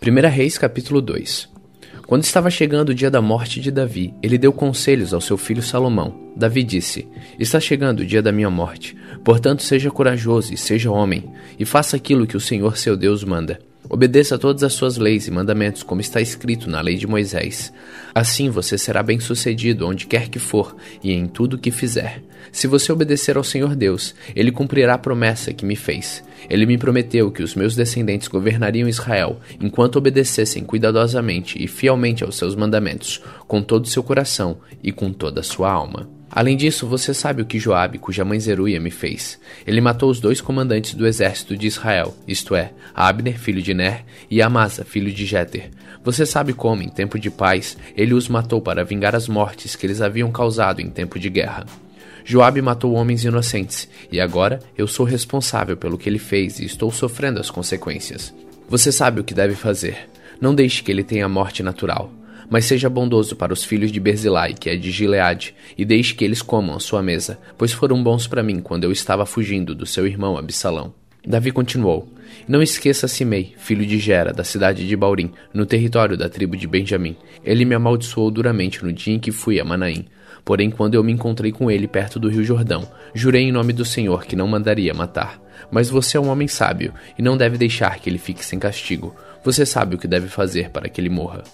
1 Reis capítulo 2 Quando estava chegando o dia da morte de Davi, ele deu conselhos ao seu filho Salomão. Davi disse: Está chegando o dia da minha morte. Portanto, seja corajoso e seja homem, e faça aquilo que o Senhor seu Deus manda. Obedeça a todas as suas leis e mandamentos, como está escrito na lei de Moisés. Assim você será bem-sucedido onde quer que for e em tudo que fizer. Se você obedecer ao Senhor Deus, ele cumprirá a promessa que me fez. Ele me prometeu que os meus descendentes governariam Israel, enquanto obedecessem cuidadosamente e fielmente aos seus mandamentos, com todo o seu coração e com toda a sua alma. Além disso, você sabe o que Joabe, cuja mãe Zeruia, me fez. Ele matou os dois comandantes do exército de Israel, isto é, Abner, filho de Ner, e Amasa, filho de Jeter. Você sabe como, em tempo de paz, ele os matou para vingar as mortes que eles haviam causado em tempo de guerra. Joabe matou homens inocentes, e agora eu sou responsável pelo que ele fez e estou sofrendo as consequências. Você sabe o que deve fazer. Não deixe que ele tenha morte natural. Mas seja bondoso para os filhos de Berzilai, que é de Gileade, e deixe que eles comam a sua mesa, pois foram bons para mim quando eu estava fugindo do seu irmão Absalão. Davi continuou: Não esqueça Simei, filho de Gera, da cidade de Baurim, no território da tribo de Benjamim. Ele me amaldiçoou duramente no dia em que fui a Manaim. Porém, quando eu me encontrei com ele perto do rio Jordão, jurei em nome do Senhor que não mandaria matar. Mas você é um homem sábio e não deve deixar que ele fique sem castigo. Você sabe o que deve fazer para que ele morra.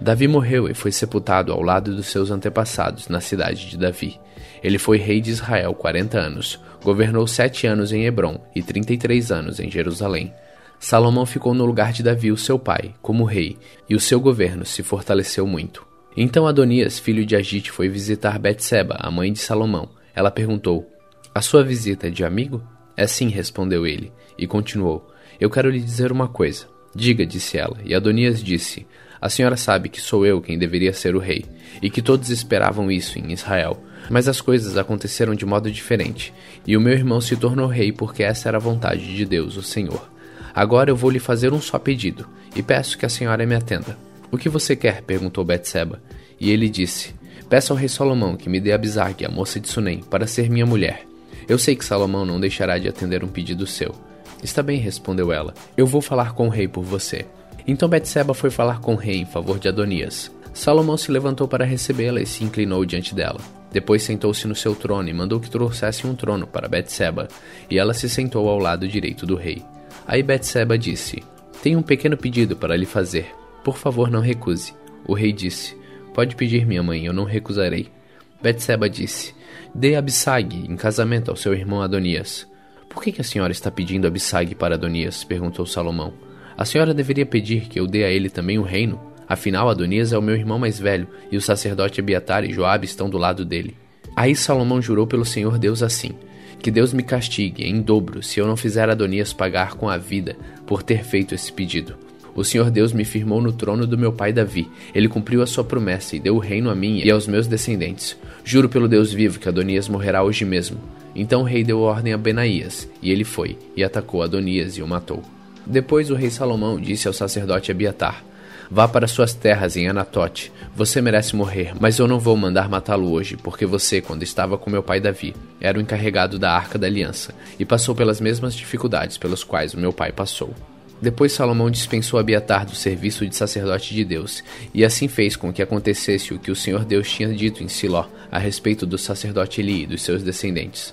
Davi morreu e foi sepultado ao lado dos seus antepassados na cidade de Davi. Ele foi rei de Israel 40 anos, governou sete anos em Hebron e 33 anos em Jerusalém. Salomão ficou no lugar de Davi, o seu pai, como rei, e o seu governo se fortaleceu muito. Então Adonias, filho de Agite, foi visitar Betseba, a mãe de Salomão. Ela perguntou: A sua visita é de amigo? É sim, respondeu ele, e continuou: Eu quero lhe dizer uma coisa. Diga, disse ela, e Adonias disse: a senhora sabe que sou eu quem deveria ser o rei, e que todos esperavam isso em Israel. Mas as coisas aconteceram de modo diferente, e o meu irmão se tornou rei porque essa era a vontade de Deus, o Senhor. Agora eu vou lhe fazer um só pedido, e peço que a senhora me atenda. O que você quer? perguntou Betseba. E ele disse: Peço ao rei Salomão que me dê Abisag, a moça de Sunem, para ser minha mulher. Eu sei que Salomão não deixará de atender um pedido seu. Está bem, respondeu ela. Eu vou falar com o rei por você. Então Betseba foi falar com o rei em favor de Adonias. Salomão se levantou para recebê-la e se inclinou diante dela. Depois sentou-se no seu trono e mandou que trouxesse um trono para Betseba, e ela se sentou ao lado direito do rei. Aí Betseba disse: Tenho um pequeno pedido para lhe fazer. Por favor, não recuse. O rei disse: Pode pedir, minha mãe, eu não recusarei. Betseba disse: Dê Abissag em casamento ao seu irmão Adonias. Por que, que a senhora está pedindo Abissag para Adonias? perguntou Salomão. A senhora deveria pedir que eu dê a ele também o reino? Afinal, Adonias é o meu irmão mais velho, e o sacerdote Abiatar e Joabe estão do lado dele. Aí Salomão jurou pelo Senhor Deus assim: Que Deus me castigue em dobro se eu não fizer Adonias pagar com a vida por ter feito esse pedido. O Senhor Deus me firmou no trono do meu pai Davi. Ele cumpriu a sua promessa e deu o reino a mim e aos meus descendentes. Juro pelo Deus vivo que Adonias morrerá hoje mesmo. Então o rei deu ordem a Benaías, e ele foi e atacou Adonias e o matou. Depois o rei Salomão disse ao sacerdote Abiatar: Vá para suas terras em Anatote. Você merece morrer, mas eu não vou mandar matá-lo hoje, porque você, quando estava com meu pai Davi, era o encarregado da Arca da Aliança e passou pelas mesmas dificuldades pelas quais o meu pai passou. Depois Salomão dispensou Abiatar do serviço de sacerdote de Deus, e assim fez com que acontecesse o que o Senhor Deus tinha dito em Siló a respeito do sacerdote Eli e dos seus descendentes.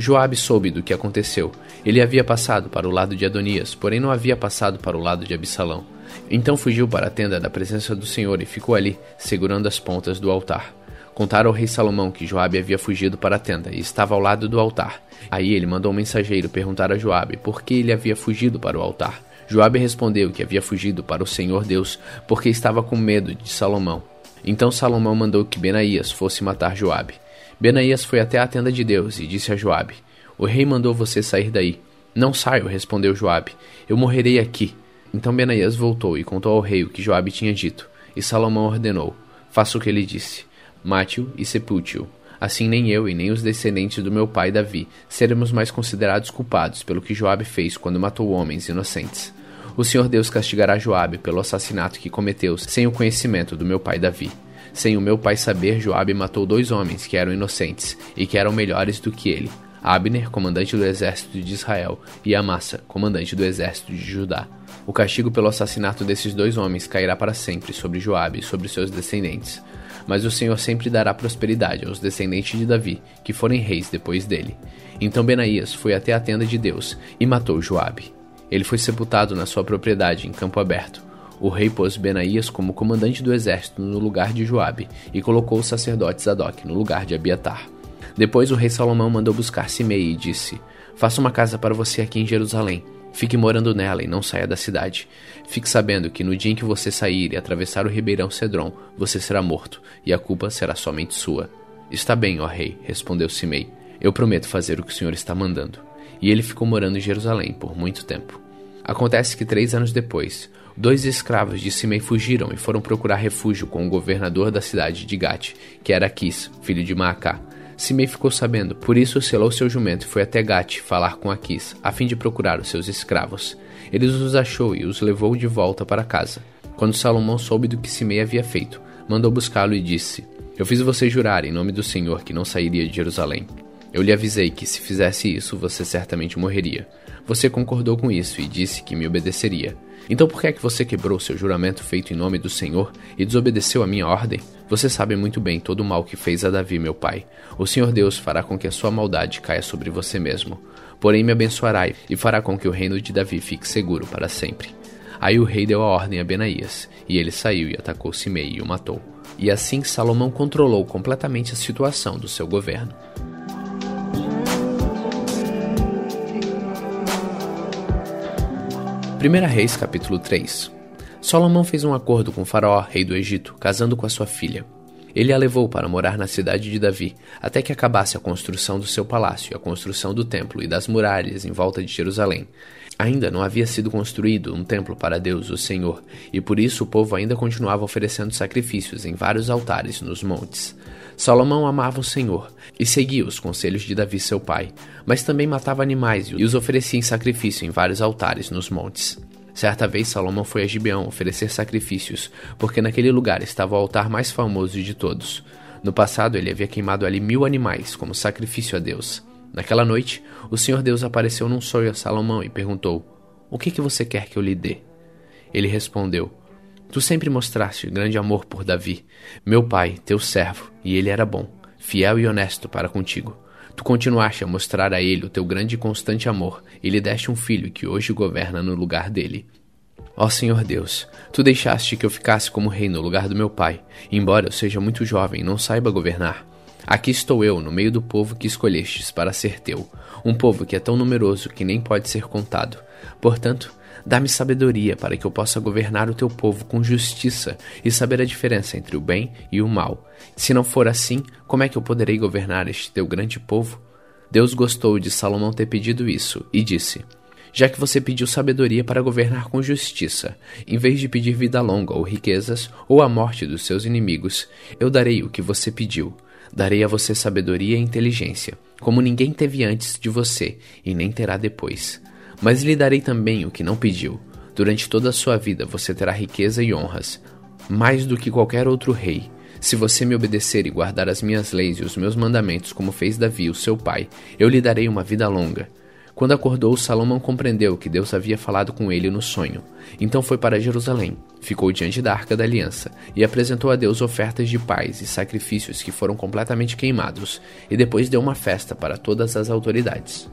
Joabe soube do que aconteceu. Ele havia passado para o lado de Adonias, porém não havia passado para o lado de Absalão. Então fugiu para a tenda da presença do Senhor e ficou ali, segurando as pontas do altar. Contaram ao rei Salomão que Joabe havia fugido para a tenda e estava ao lado do altar. Aí ele mandou um mensageiro perguntar a Joabe por que ele havia fugido para o altar. Joabe respondeu que havia fugido para o Senhor Deus porque estava com medo de Salomão. Então Salomão mandou que Benaías fosse matar Joabe. Benaías foi até a tenda de Deus e disse a Joabe: O rei mandou você sair daí. Não saio, respondeu Joabe. Eu morrerei aqui. Então Benaías voltou e contou ao rei o que Joabe tinha dito. E Salomão ordenou: Faça o que ele disse. Mate-o e sepulte-o. Assim nem eu e nem os descendentes do meu pai Davi seremos mais considerados culpados pelo que Joabe fez quando matou homens inocentes. O Senhor Deus castigará Joabe pelo assassinato que cometeu sem o conhecimento do meu pai Davi. Sem o meu pai saber, Joabe matou dois homens que eram inocentes e que eram melhores do que ele: Abner, comandante do exército de Israel, e Amassa, comandante do exército de Judá. O castigo pelo assassinato desses dois homens cairá para sempre sobre Joabe e sobre seus descendentes. Mas o Senhor sempre dará prosperidade aos descendentes de Davi, que forem reis depois dele. Então Benaías foi até a tenda de Deus e matou Joabe. Ele foi sepultado na sua propriedade em campo aberto. O rei pôs Benaías como comandante do exército no lugar de Joabe e colocou o sacerdote Zadok no lugar de Abiatar. Depois o rei Salomão mandou buscar Simei e disse: Faça uma casa para você aqui em Jerusalém Fique morando nela e não saia da cidade. Fique sabendo que no dia em que você sair e atravessar o ribeirão Cedron, você será morto, e a culpa será somente sua. Está bem, ó rei, respondeu Simei. Eu prometo fazer o que o senhor está mandando. E ele ficou morando em Jerusalém por muito tempo. Acontece que três anos depois, dois escravos de Simei fugiram e foram procurar refúgio com o governador da cidade de Gate, que era Aquis, filho de Maacá. Simei ficou sabendo, por isso selou seu jumento e foi até Gate falar com Aquis, a fim de procurar os seus escravos. Ele os achou e os levou de volta para casa. Quando Salomão soube do que Simei havia feito, mandou buscá-lo e disse: Eu fiz você jurar em nome do Senhor que não sairia de Jerusalém. Eu lhe avisei que se fizesse isso você certamente morreria. Você concordou com isso e disse que me obedeceria. Então por que é que você quebrou seu juramento feito em nome do Senhor e desobedeceu a minha ordem? Você sabe muito bem todo o mal que fez a Davi, meu pai. O Senhor Deus fará com que a sua maldade caia sobre você mesmo. Porém me abençoará e fará com que o reino de Davi fique seguro para sempre. Aí o rei deu a ordem a Benaías, e ele saiu e atacou Simei e o matou. E assim Salomão controlou completamente a situação do seu governo. 1 Reis capítulo 3 Salomão fez um acordo com Faraó, rei do Egito, casando com a sua filha. Ele a levou para morar na cidade de Davi, até que acabasse a construção do seu palácio, a construção do templo e das muralhas em volta de Jerusalém. Ainda não havia sido construído um templo para Deus, o Senhor, e por isso o povo ainda continuava oferecendo sacrifícios em vários altares nos montes. Salomão amava o Senhor e seguia os conselhos de Davi, seu pai, mas também matava animais e os oferecia em sacrifício em vários altares nos montes. Certa vez Salomão foi a Gibeão oferecer sacrifícios, porque naquele lugar estava o altar mais famoso de todos. No passado ele havia queimado ali mil animais como sacrifício a Deus. Naquela noite, o Senhor Deus apareceu num sonho a Salomão e perguntou: O que, que você quer que eu lhe dê? Ele respondeu: Tu sempre mostraste grande amor por Davi, meu pai, teu servo, e ele era bom, fiel e honesto para contigo. Tu continuaste a mostrar a ele o teu grande e constante amor, e lhe deste um filho que hoje governa no lugar dele. Ó Senhor Deus, tu deixaste que eu ficasse como rei no lugar do meu pai, embora eu seja muito jovem e não saiba governar. Aqui estou eu, no meio do povo que escolhestes para ser teu, um povo que é tão numeroso que nem pode ser contado. Portanto, Dá-me sabedoria para que eu possa governar o teu povo com justiça e saber a diferença entre o bem e o mal. Se não for assim, como é que eu poderei governar este teu grande povo? Deus gostou de Salomão ter pedido isso e disse: Já que você pediu sabedoria para governar com justiça, em vez de pedir vida longa ou riquezas ou a morte dos seus inimigos, eu darei o que você pediu. Darei a você sabedoria e inteligência, como ninguém teve antes de você e nem terá depois. Mas lhe darei também o que não pediu. Durante toda a sua vida você terá riqueza e honras, mais do que qualquer outro rei. Se você me obedecer e guardar as minhas leis e os meus mandamentos, como fez Davi, o seu pai, eu lhe darei uma vida longa. Quando acordou, Salomão compreendeu que Deus havia falado com ele no sonho. Então foi para Jerusalém, ficou diante da arca da aliança e apresentou a Deus ofertas de paz e sacrifícios que foram completamente queimados, e depois deu uma festa para todas as autoridades.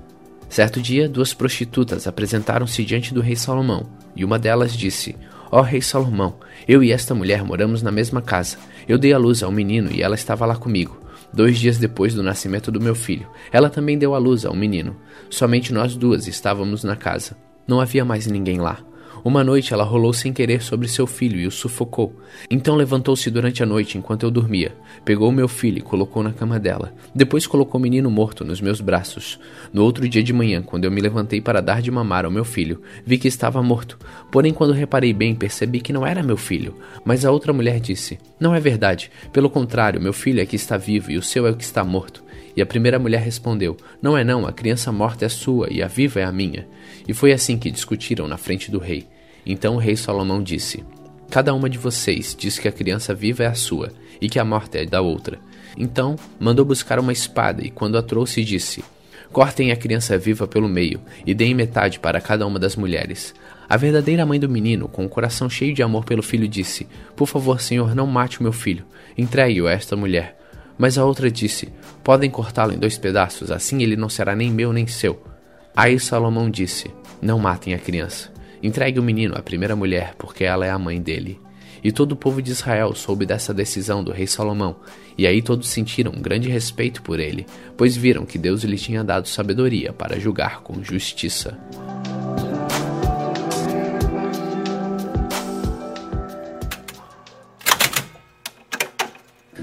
Certo dia, duas prostitutas apresentaram-se diante do rei Salomão, e uma delas disse: Ó oh, rei Salomão, eu e esta mulher moramos na mesma casa. Eu dei à luz a um menino e ela estava lá comigo. Dois dias depois do nascimento do meu filho, ela também deu à luz a um menino. Somente nós duas estávamos na casa. Não havia mais ninguém lá. Uma noite ela rolou sem querer sobre seu filho e o sufocou. Então levantou-se durante a noite enquanto eu dormia, pegou meu filho e colocou na cama dela. Depois colocou o menino morto nos meus braços. No outro dia de manhã, quando eu me levantei para dar de mamar ao meu filho, vi que estava morto. Porém, quando reparei bem, percebi que não era meu filho. Mas a outra mulher disse: Não é verdade. Pelo contrário, meu filho é que está vivo e o seu é o que está morto. E a primeira mulher respondeu: Não é não, a criança morta é sua e a viva é a minha. E foi assim que discutiram na frente do rei. Então o rei Salomão disse: Cada uma de vocês diz que a criança viva é a sua e que a morte é da outra. Então mandou buscar uma espada e, quando a trouxe, disse: Cortem a criança viva pelo meio e deem metade para cada uma das mulheres. A verdadeira mãe do menino, com o coração cheio de amor pelo filho, disse: Por favor, senhor, não mate o meu filho. Entregue-o a esta mulher. Mas a outra disse: Podem cortá-lo em dois pedaços, assim ele não será nem meu nem seu. Aí Salomão disse: Não matem a criança. Entregue o menino à primeira mulher, porque ela é a mãe dele. E todo o povo de Israel soube dessa decisão do rei Salomão, e aí todos sentiram um grande respeito por ele, pois viram que Deus lhe tinha dado sabedoria para julgar com justiça.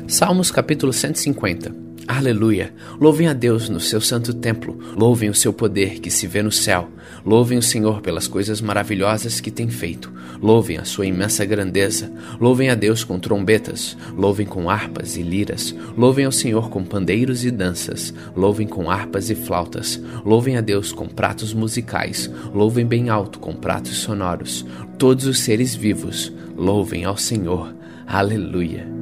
Salmos capítulo 150 Aleluia! Louvem a Deus no seu santo templo, louvem o seu poder que se vê no céu, louvem o Senhor pelas coisas maravilhosas que tem feito, louvem a sua imensa grandeza, louvem a Deus com trombetas, louvem com harpas e liras, louvem ao Senhor com pandeiros e danças, louvem com harpas e flautas, louvem a Deus com pratos musicais, louvem bem alto com pratos sonoros, todos os seres vivos, louvem ao Senhor. Aleluia!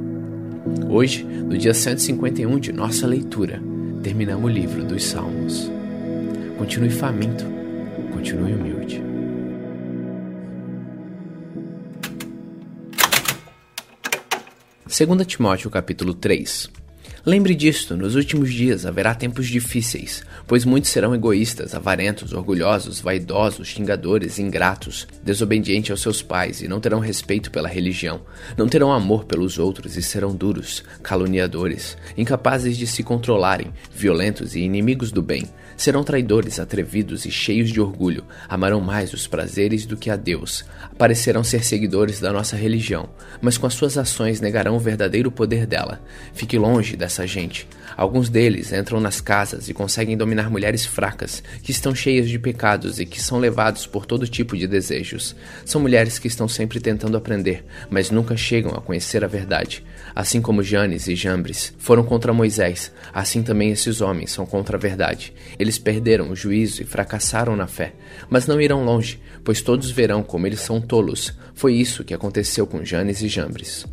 Hoje, no dia 151 de nossa leitura, terminamos o livro dos Salmos. Continue faminto, continue humilde. Segunda Timóteo capítulo 3 Lembre disto, nos últimos dias haverá tempos difíceis, pois muitos serão egoístas, avarentos, orgulhosos, vaidosos, xingadores, ingratos, desobedientes aos seus pais e não terão respeito pela religião, não terão amor pelos outros e serão duros, caluniadores, incapazes de se controlarem, violentos e inimigos do bem. Serão traidores, atrevidos e cheios de orgulho, amarão mais os prazeres do que a Deus. Parecerão ser seguidores da nossa religião, mas com as suas ações negarão o verdadeiro poder dela. Fique longe dessa gente. Alguns deles entram nas casas e conseguem dominar mulheres fracas, que estão cheias de pecados e que são levados por todo tipo de desejos. São mulheres que estão sempre tentando aprender, mas nunca chegam a conhecer a verdade. Assim como Janes e Jambres foram contra Moisés, assim também esses homens são contra a verdade. Eles perderam o juízo e fracassaram na fé, mas não irão longe, pois todos verão como eles são tolos. Foi isso que aconteceu com Janes e Jambres.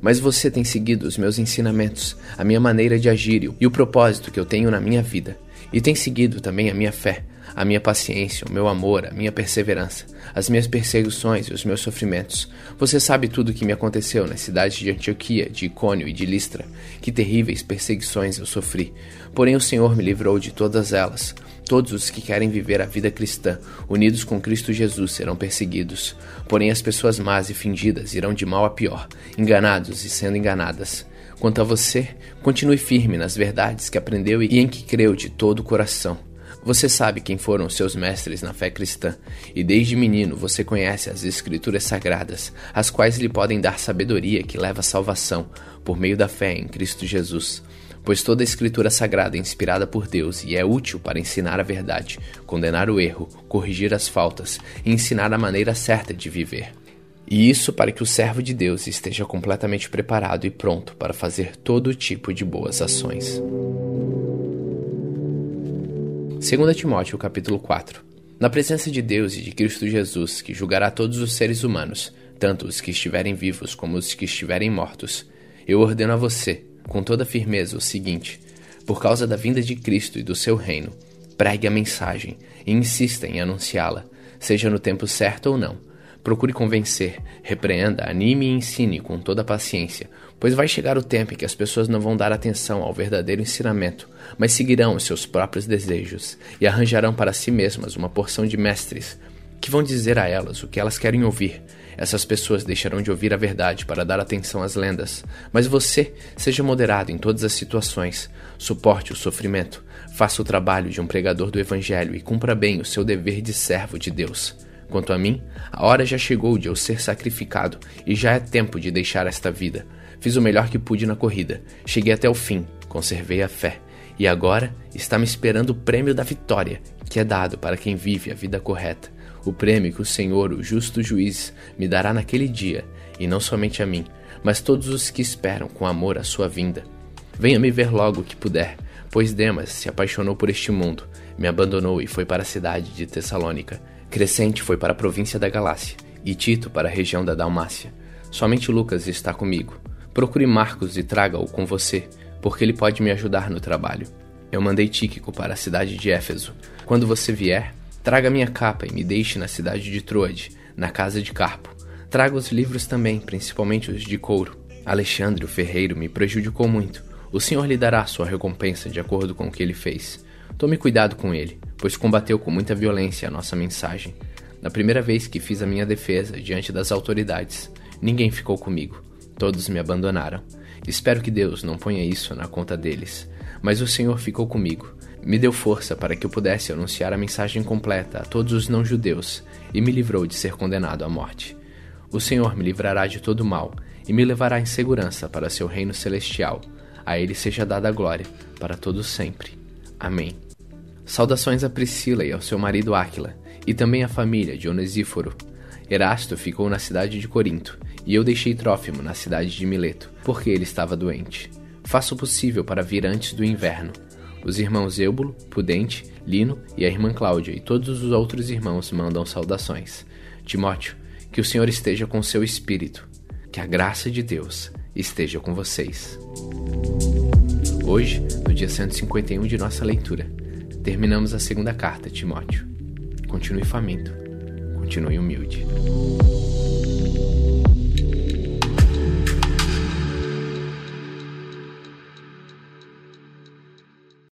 Mas você tem seguido os meus ensinamentos, a minha maneira de agir e o propósito que eu tenho na minha vida, e tem seguido também a minha fé, a minha paciência, o meu amor, a minha perseverança, as minhas perseguições e os meus sofrimentos. Você sabe tudo o que me aconteceu nas cidades de Antioquia, de Icônio e de Listra. Que terríveis perseguições eu sofri. Porém o Senhor me livrou de todas elas. Todos os que querem viver a vida cristã, unidos com Cristo Jesus, serão perseguidos. Porém as pessoas más e fingidas irão de mal a pior, enganados e sendo enganadas. Quanto a você, continue firme nas verdades que aprendeu e em que creu de todo o coração você sabe quem foram seus mestres na fé cristã, e desde menino você conhece as Escrituras sagradas, as quais lhe podem dar sabedoria que leva à salvação, por meio da fé em Cristo Jesus. Pois toda a Escritura sagrada é inspirada por Deus e é útil para ensinar a verdade, condenar o erro, corrigir as faltas e ensinar a maneira certa de viver. E isso para que o servo de Deus esteja completamente preparado e pronto para fazer todo tipo de boas ações. 2 Timóteo capítulo 4 Na presença de Deus e de Cristo Jesus, que julgará todos os seres humanos, tanto os que estiverem vivos como os que estiverem mortos, eu ordeno a você, com toda firmeza, o seguinte: por causa da vinda de Cristo e do seu reino, pregue a mensagem e insista em anunciá-la, seja no tempo certo ou não Procure convencer, repreenda, anime e ensine com toda paciência, pois vai chegar o tempo em que as pessoas não vão dar atenção ao verdadeiro ensinamento, mas seguirão os seus próprios desejos e arranjarão para si mesmas uma porção de mestres que vão dizer a elas o que elas querem ouvir. Essas pessoas deixarão de ouvir a verdade para dar atenção às lendas. Mas você, seja moderado em todas as situações, suporte o sofrimento, faça o trabalho de um pregador do Evangelho e cumpra bem o seu dever de servo de Deus. Quanto a mim, a hora já chegou de eu ser sacrificado e já é tempo de deixar esta vida. Fiz o melhor que pude na corrida, cheguei até o fim, conservei a fé. E agora está me esperando o prêmio da vitória, que é dado para quem vive a vida correta. O prêmio que o Senhor, o justo juiz, me dará naquele dia, e não somente a mim, mas todos os que esperam com amor a sua vinda. Venha me ver logo que puder, pois Demas se apaixonou por este mundo, me abandonou e foi para a cidade de Tessalônica. Crescente foi para a província da Galácia, e Tito para a região da Dalmácia. Somente Lucas está comigo. Procure Marcos e traga-o com você, porque ele pode me ajudar no trabalho. Eu mandei Tíquico para a cidade de Éfeso. Quando você vier, traga minha capa e me deixe na cidade de Troade, na casa de Carpo. Traga os livros também, principalmente os de couro. Alexandre, o ferreiro, me prejudicou muito. O Senhor lhe dará sua recompensa de acordo com o que ele fez. Tome cuidado com ele, pois combateu com muita violência a nossa mensagem. Na primeira vez que fiz a minha defesa diante das autoridades, ninguém ficou comigo. Todos me abandonaram. Espero que Deus não ponha isso na conta deles. Mas o Senhor ficou comigo. Me deu força para que eu pudesse anunciar a mensagem completa a todos os não-judeus e me livrou de ser condenado à morte. O Senhor me livrará de todo mal e me levará em segurança para seu reino celestial. A ele seja dada a glória para todos sempre. Amém. Saudações a Priscila e ao seu marido Áquila, e também à família de Onesíforo. Erasto ficou na cidade de Corinto, e eu deixei Trófimo na cidade de Mileto, porque ele estava doente. Faço o possível para vir antes do inverno. Os irmãos Eubulo, Pudente, Lino e a irmã Cláudia e todos os outros irmãos mandam saudações. Timóteo, que o Senhor esteja com seu espírito. Que a graça de Deus esteja com vocês. Hoje, no dia 151 de nossa leitura, terminamos a segunda carta, Timóteo. Continue faminto, continue humilde.